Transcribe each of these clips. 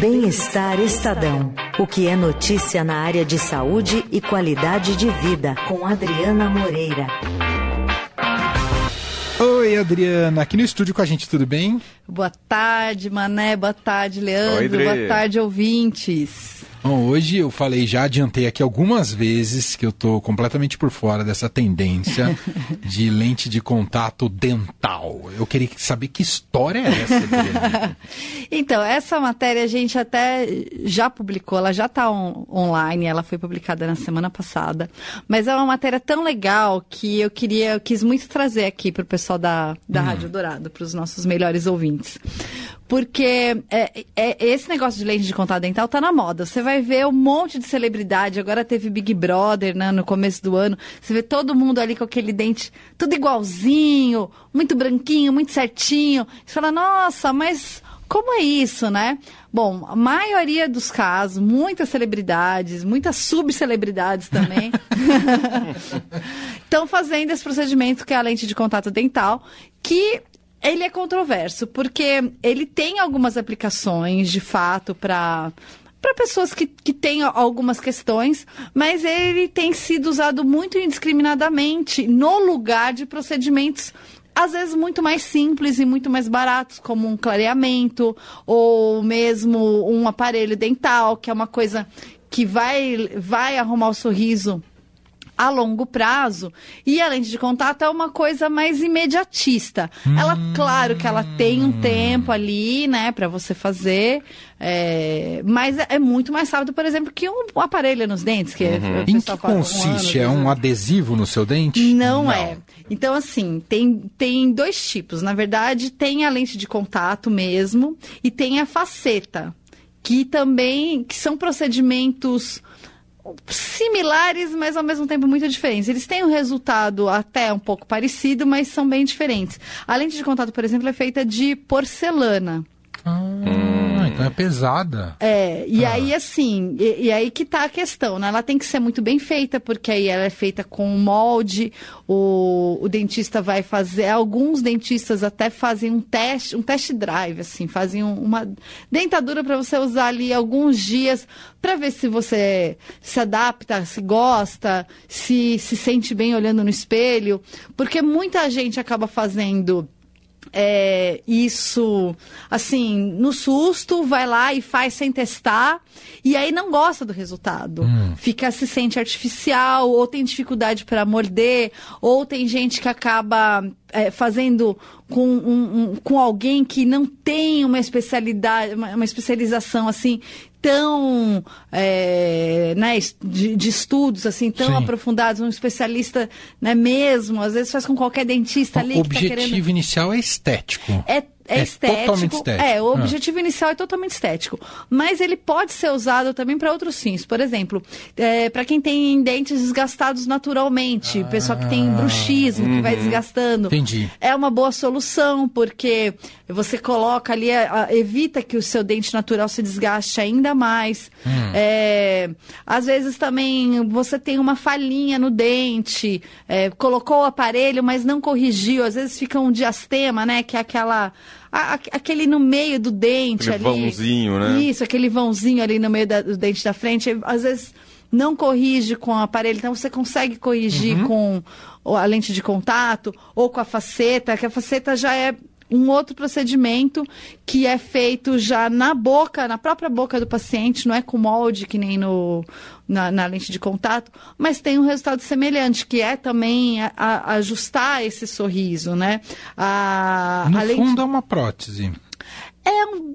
Bem-Estar Estadão. O que é notícia na área de saúde e qualidade de vida, com Adriana Moreira. Oi, Adriana, aqui no estúdio com a gente, tudo bem? Boa tarde, Mané, boa tarde, Leandro, Oi, boa tarde, ouvintes. Bom, hoje eu falei, já adiantei aqui algumas vezes que eu estou completamente por fora dessa tendência de lente de contato dental. Eu queria saber que história é essa, Então, essa matéria a gente até já publicou, ela já está on online, ela foi publicada na semana passada. Mas é uma matéria tão legal que eu queria, eu quis muito trazer aqui para o pessoal da, da hum. Rádio Dourado, para os nossos melhores ouvintes. Porque é, é, esse negócio de lente de contato dental tá na moda. Você vai ver um monte de celebridade. Agora teve Big Brother, né, no começo do ano. Você vê todo mundo ali com aquele dente tudo igualzinho, muito branquinho, muito certinho. Você fala, nossa, mas como é isso, né? Bom, a maioria dos casos, muitas celebridades, muitas subcelebridades também, estão fazendo esse procedimento que é a lente de contato dental, que ele é controverso, porque ele tem algumas aplicações, de fato, para para pessoas que, que têm algumas questões, mas ele tem sido usado muito indiscriminadamente no lugar de procedimentos às vezes muito mais simples e muito mais baratos, como um clareamento ou mesmo um aparelho dental, que é uma coisa que vai, vai arrumar o sorriso a longo prazo. E a lente de contato é uma coisa mais imediatista. Hum. Ela, claro que ela tem um tempo ali, né, para você fazer. É, mas é, é muito mais rápido, por exemplo, que um aparelho nos dentes. Que uhum. Em que consiste? Um ano, é um adesivo no seu dente? Não, Não, é. Então, assim, tem, tem dois tipos. Na verdade, tem a lente de contato mesmo e tem a faceta, que também que são procedimentos similares, mas ao mesmo tempo muito diferentes. Eles têm um resultado até um pouco parecido, mas são bem diferentes. A lente de contato, por exemplo, é feita de porcelana. Ah, então é pesada. É, e ah. aí assim, e, e, aí que tá a questão, né? Ela tem que ser muito bem feita, porque aí ela é feita com molde, o, o dentista vai fazer, alguns dentistas até fazem um teste, um test drive, assim, fazem uma dentadura para você usar ali alguns dias para ver se você se adapta, se gosta, se se sente bem olhando no espelho, porque muita gente acaba fazendo é, isso, assim, no susto, vai lá e faz sem testar, e aí não gosta do resultado. Hum. Fica, se sente artificial, ou tem dificuldade para morder, ou tem gente que acaba é, fazendo com, um, um, com alguém que não tem uma especialidade, uma, uma especialização assim tão é, né, de, de, estudos assim tão Sim. aprofundados, um especialista né, mesmo, às vezes faz com qualquer dentista ali. O objetivo tá querendo... inicial é estético. É é, é estético. Totalmente estético. É, o ah. objetivo ah. inicial é totalmente estético. Mas ele pode ser usado também para outros fins. Por exemplo, é, para quem tem dentes desgastados naturalmente, ah. pessoal que tem bruxismo, uhum. que vai uhum. desgastando. Entendi. É uma boa solução, porque você coloca ali, evita que o seu dente natural se desgaste ainda mais. Hum. É, às vezes também você tem uma falhinha no dente, é, colocou o aparelho, mas não corrigiu. Às vezes fica um diastema, né? Que é aquela a, aquele no meio do dente aquele ali. vãozinho, né? Isso, aquele vãozinho ali no meio da, do dente da frente. Às vezes não corrige com o aparelho, então você consegue corrigir uhum. com a lente de contato ou com a faceta, que a faceta já é um outro procedimento que é feito já na boca, na própria boca do paciente, não é com molde que nem no, na, na lente de contato, mas tem um resultado semelhante, que é também a, a ajustar esse sorriso, né? A, no a lente... fundo é uma prótese. É um...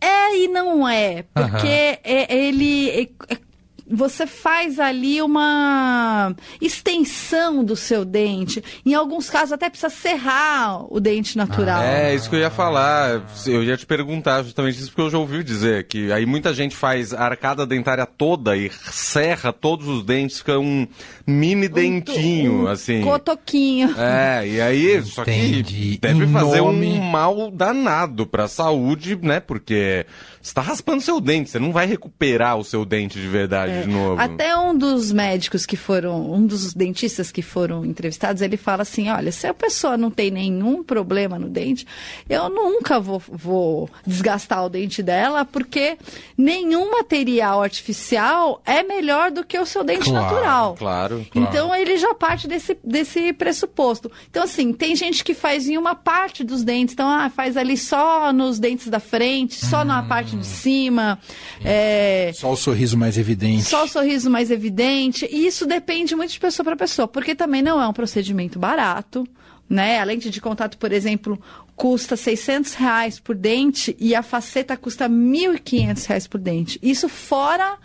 É e não é, porque uhum. é, ele é, é você faz ali uma extensão do seu dente. Em alguns casos até precisa serrar o dente natural. Ah, é, isso que eu ia falar. Eu ia te perguntar justamente isso porque eu já ouvi dizer que aí muita gente faz a arcada dentária toda e serra todos os dentes, fica um mini um, dentinho, um assim. Cotoquinho. É, e aí, Entendi. só que deve fazer um mal danado pra saúde, né? Porque você tá raspando seu dente, você não vai recuperar o seu dente de verdade. É, de novo. Até um dos médicos que foram, um dos dentistas que foram entrevistados, ele fala assim: olha, se a pessoa não tem nenhum problema no dente, eu nunca vou, vou desgastar o dente dela, porque nenhum material artificial é melhor do que o seu dente Claro, natural. Claro. Então ele já parte desse, desse pressuposto. Então, assim, tem gente que faz em uma parte dos dentes, então ah, faz ali só nos dentes da frente, só na parte de cima. é, Só o sorriso mais evidente. só o sorriso mais evidente. E isso depende muito de pessoa para pessoa, porque também não é um procedimento barato. Né? A lente de contato, por exemplo, custa 600 reais por dente e a faceta custa 1.500 reais por dente. Isso fora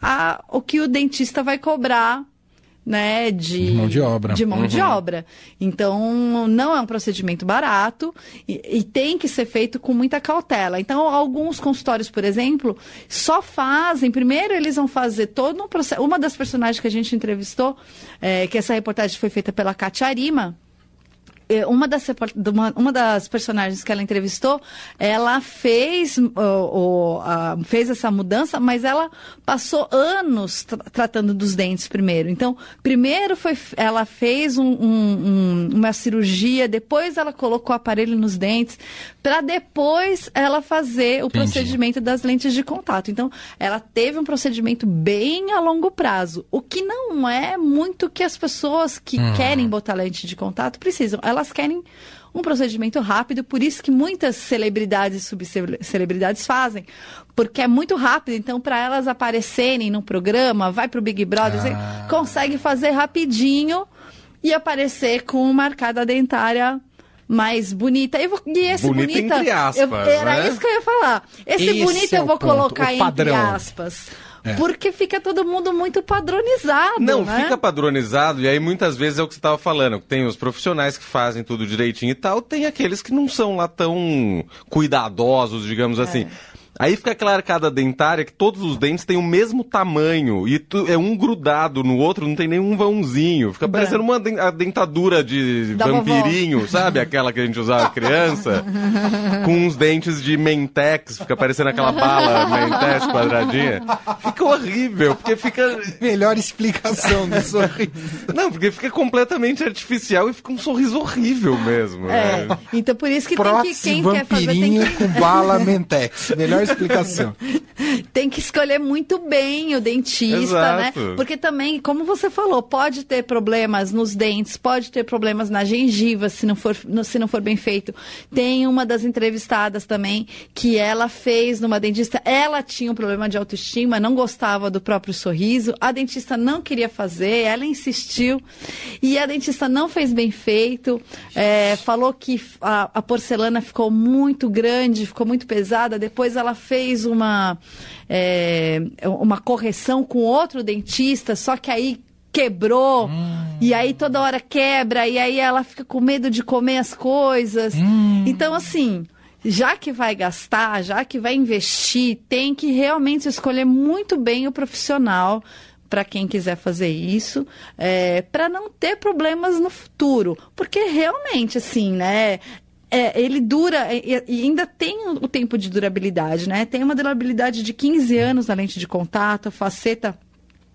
a- o que o dentista vai cobrar né, de, De mão de obra. de mão de obra. Então, não é um procedimento barato e, e tem que ser feito com muita cautela. Então, alguns consultórios, por exemplo, só fazem. Primeiro, eles vão fazer todo um processo. Uma das personagens que a gente entrevistou, é, que essa reportagem foi feita pela Katia Arima, uma das, uma, das personagens que ela entrevistou, ela fez, o- o- a- fez essa mudança, mas ela passou anos tra- tratando dos dentes primeiro. Então, primeiro foi, ela fez um- um- um- uma cirurgia, depois ela colocou o aparelho nos dentes, para depois ela fazer o Entendi. procedimento das lentes de contato. Então, ela teve um procedimento bem a longo prazo, o que não é muito que as pessoas que querem botar lente de contato precisam. Elas querem um procedimento rápido, por isso que muitas celebridades e subcelebridades fazem, porque é muito rápido. Então, para elas aparecerem no programa, vai para o Big Brother, assim, Ah. consegue fazer rapidinho e aparecer com uma arcada dentária mais bonita. Eu vou, e esse Bonita bonita, entre aspas, eu- era né? isso que eu ia falar. Esse, Esse bonito é eu vou ponto, colocar entre aspas. É. Porque fica todo mundo muito padronizado. Não, né? fica padronizado, e aí muitas vezes é o que você estava falando. Tem os profissionais que fazem tudo direitinho e tal, tem aqueles que não são lá tão cuidadosos, digamos assim. Aí fica aquela arcada dentária que todos os dentes têm o mesmo tamanho e tu- é um grudado no outro, não tem nenhum vãozinho. Fica parecendo uma a dentadura de Da vovó. vampirinho, sabe? Aquela que a gente usava criança, com uns dentes de mentex, fica parecendo aquela bala mentex quadradinha. Fica horrível, porque fica Melhor explicação do sorriso. não, porque fica completamente artificial e fica um sorriso horrível mesmo. É, né? então por isso que tem que Prótese quem quer fazer tem vampirinho que, com bala Mentex. Melhor explicação. tem que escolher muito bem o dentista, Exato. né? Porque também, como você falou, pode ter problemas nos dentes, pode ter problemas na gengiva se não for, se não for bem feito. Tem uma das entrevistadas também que ela fez numa dentista, ela tinha um problema de autoestima, não gostava do próprio sorriso, a dentista não queria fazer, ela insistiu e a dentista não fez bem feito, é, falou que a, a porcelana ficou muito grande, ficou muito pesada, depois ela fez uma, é, uma correção com outro dentista, só que aí quebrou, e aí toda hora quebra, e aí ela fica com medo de comer as coisas. Então, assim, já que vai gastar, já que vai investir, tem que realmente escolher muito bem o profissional para quem quiser fazer isso, para não ter problemas no futuro. Porque realmente, assim, né? É, ele dura e, e ainda tem o, tempo de durabilidade, né? Tem uma durabilidade de 15 anos na lente de contato, faceta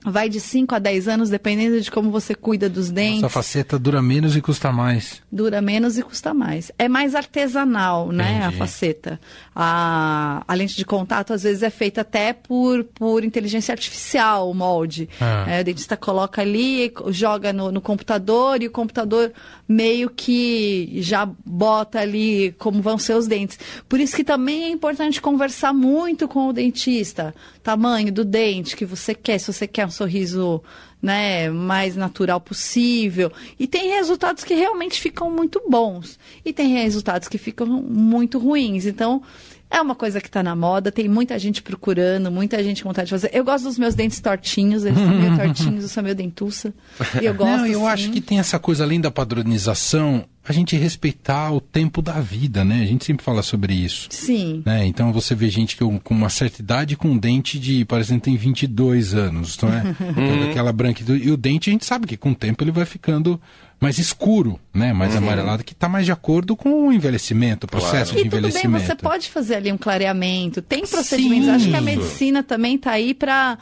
vai de 5 a 10 anos, dependendo de como você cuida dos dentes. Essa faceta dura menos e custa mais. Dura menos e custa mais. É mais artesanal, né, a Entendi. faceta. A, a lente de contato, às vezes, é feita até por, por inteligência artificial, o molde. Ah. É, o dentista coloca ali, joga no, no computador e o computador meio que já bota ali como vão ser os dentes. Por isso que também é importante conversar muito com o dentista. Tamanho do dente que você quer, se você quer um sorriso né, mais natural possível. E tem resultados que realmente ficam muito bons. E tem resultados que ficam muito ruins. Então, é uma coisa que está na moda, tem muita gente procurando, muita gente com vontade de fazer. Eu gosto dos meus dentes tortinhos, eles são meio tortinhos, eu sou meio dentuça. E eu gosto. Não, eu sim. acho que tem essa coisa além da padronização. a gente respeitar o tempo da vida, né? A gente sempre fala sobre isso. Sim. Né? Então você vê gente que com uma certa idade com um dente de, parecendo que tem 22 anos, não é? Toda aquela branca. E o dente a gente sabe que com o tempo ele vai ficando mais escuro, né? Mais amarelado, que está mais de acordo com o envelhecimento, o processo de E tudo bem, envelhecimento. você pode fazer ali um clareamento, tem procedimentos. Acho que a medicina também está aí para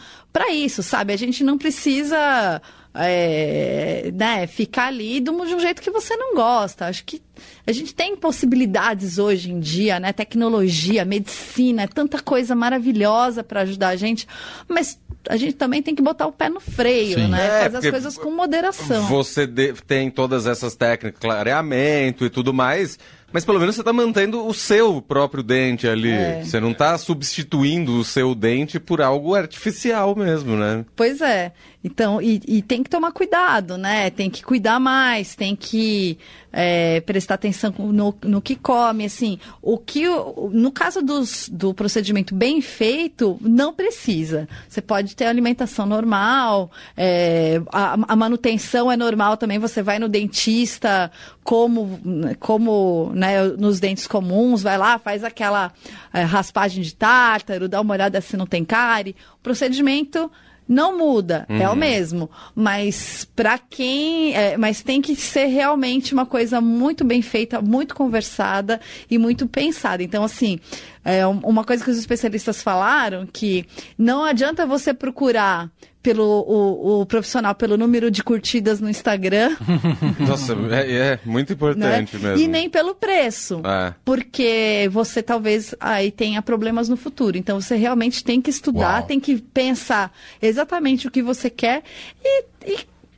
isso, sabe? A gente não precisa é, né, ficar ali de um, de um jeito que você não gosta. Acho que a gente tem possibilidades hoje em dia, né? Tecnologia, medicina, é tanta coisa maravilhosa para ajudar a gente, mas a gente também tem que botar o pé no freio, Sim. né? É, Fazer as coisas com moderação. Você de- tem todas essas técnicas, clareamento e tudo mais, mas pelo menos você está mantendo o seu próprio dente ali. É. Você não está substituindo o seu dente por algo artificial mesmo, né? Pois é. Então, e, e tem que tomar cuidado, né? Tem que cuidar mais, tem que é, prestar atenção no, no que come, assim. O que, no caso dos, do procedimento bem feito, não precisa. Você pode ter alimentação normal, é, a, a manutenção é normal também. Você vai no dentista como, como né, nos dentes comuns, vai lá, faz aquela é, raspagem de tártaro, dá uma olhada se não tem cárie. O procedimento não muda, é o mesmo. Mas para quem. é, mas tem que ser realmente uma coisa muito bem feita, muito conversada e muito pensada. Então, assim, é um- uma coisa que os especialistas falaram que não adianta você procurar pelo o, o profissional pelo número de curtidas no Instagram. Nossa, é, é muito né? importante mesmo. E nem pelo preço. É. Porque você talvez aí tenha problemas no futuro. Então você realmente tem que estudar, Uau. tem que pensar exatamente o que você quer e, e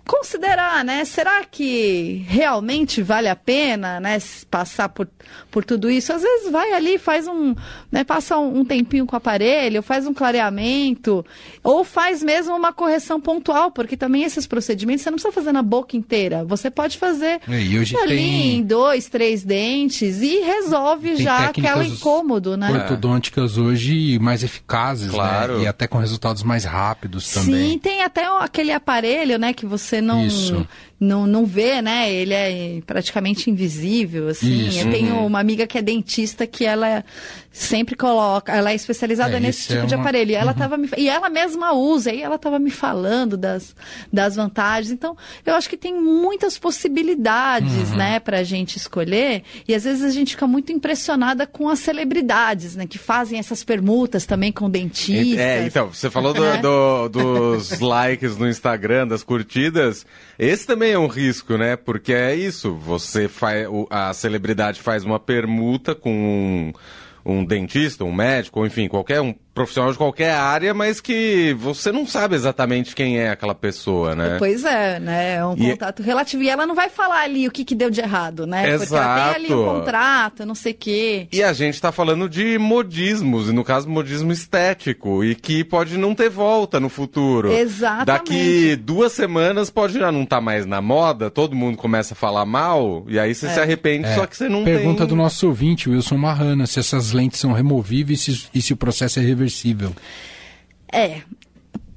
considerar, né? Será que realmente vale a pena, né? Passar por, por tudo isso? Às vezes vai ali, faz um, né? Passa um, um tempinho com o aparelho, faz um clareamento, ou faz mesmo uma correção pontual, porque também esses procedimentos você não precisa fazer na boca inteira. Você pode fazer É, e hoje ali tem- em dois, três dentes e resolve Tem já aquela incômodo, né? Ortodônticas hoje mais eficazes, Claro. né? E até com resultados mais rápidos também. Sim, tem até aquele aparelho, né, que você não, Isso. Não, não vê, né? Ele é praticamente invisível, assim. Isso. Eu tenho uma amiga que é dentista que ela sempre coloca, ela é especializada É, nesse isso tipo é de uma- aparelho. E ela, tava me, e ela mesma usa, e ela estava me falando das, das vantagens. Então, eu acho que tem muitas possibilidades, Uhum. né, pra gente escolher. E às vezes a gente fica muito impressionada com as celebridades, né, que fazem essas permutas também com dentistas. É, então, você falou do- É. do- dos likes no Instagram, das curtidas. Esse também é um risco, né? Porque é isso, você faz. A celebridade faz uma permuta com um, um dentista, um médico, enfim, qualquer um profissional de qualquer área, mas que você não sabe exatamente quem é aquela pessoa, né? Pois é, né? É um E- contato relativo. E ela não vai falar ali o que, que deu de errado, né? Porque ela tem ali um Exato. contrato, não sei o quê. E a gente tá falando de modismos, e no caso modismo estético, e que pode não ter volta no futuro. Exatamente. Daqui duas semanas pode já não estar mais na moda, todo mundo começa a falar mal, e aí você É. se arrepende, É, só que você não Pergunta tem... do nosso ouvinte, Wilson Marrana, se essas lentes são removíveis e se, e se o processo é reversível. É.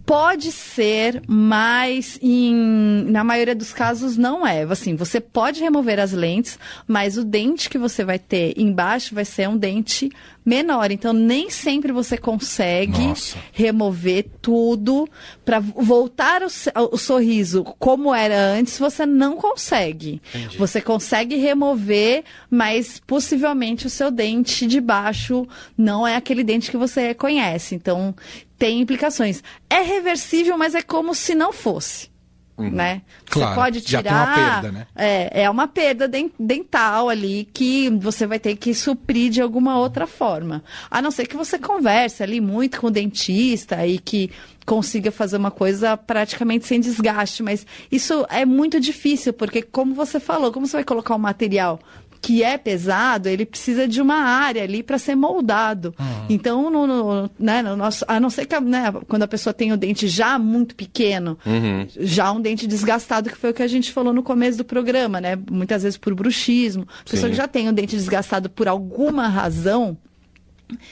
Pode ser, mas em- na maioria dos casos não é. Assim, você pode remover as lentes, mas o dente que você vai ter embaixo vai ser um dente menor. Então, nem sempre você consegue Nossa. remover tudo para voltar o, o sorriso como era antes. Você não consegue. Você consegue remover, mas possivelmente o seu dente de baixo não é aquele dente que você conhece. Então, tem implicações. É reversível, mas é como se não fosse. Né? Claro, você pode já tirar. tem uma perda, né? É, é uma perda den- dental ali que você vai ter que suprir de alguma outra forma. A não ser que você converse ali muito com o dentista e que consiga fazer uma coisa praticamente sem desgaste. Mas isso é muito difícil, porque, como você falou, como você vai colocar um material que é pesado, ele precisa de uma área ali para ser moldado. Então, no, no- né, no nosso, a não ser que né, quando a pessoa tem o dente já muito pequeno, já um dente desgastado, que foi o que a gente falou no começo do programa, né? Muitas vezes por bruxismo. A pessoa Sim. que já tem o dente desgastado por alguma razão,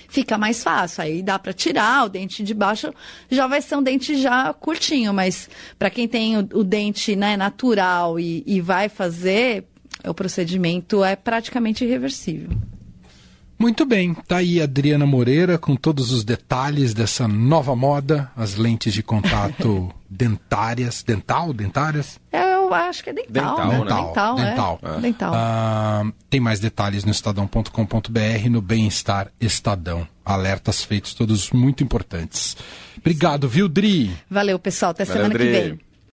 fica mais fácil. Aí dá para tirar o dente de baixo, já vai ser um dente já curtinho, mas para quem tem o, o dente né, natural e, e vai fazer, o procedimento é praticamente irreversível. Muito bem, tá aí a Adriana Moreira com todos os detalhes dessa nova moda, as lentes de contato dentárias, dental, dentárias? Eu acho que é dental, Dental, né? né? Dental, dental. É. dental. Ah, tem mais detalhes no estadão.com.br no Bem-Estar Estadão. Alertas feitos todos muito importantes. Obrigado, viu, Dri? Valeu, pessoal. Até Valeu, semana que vem.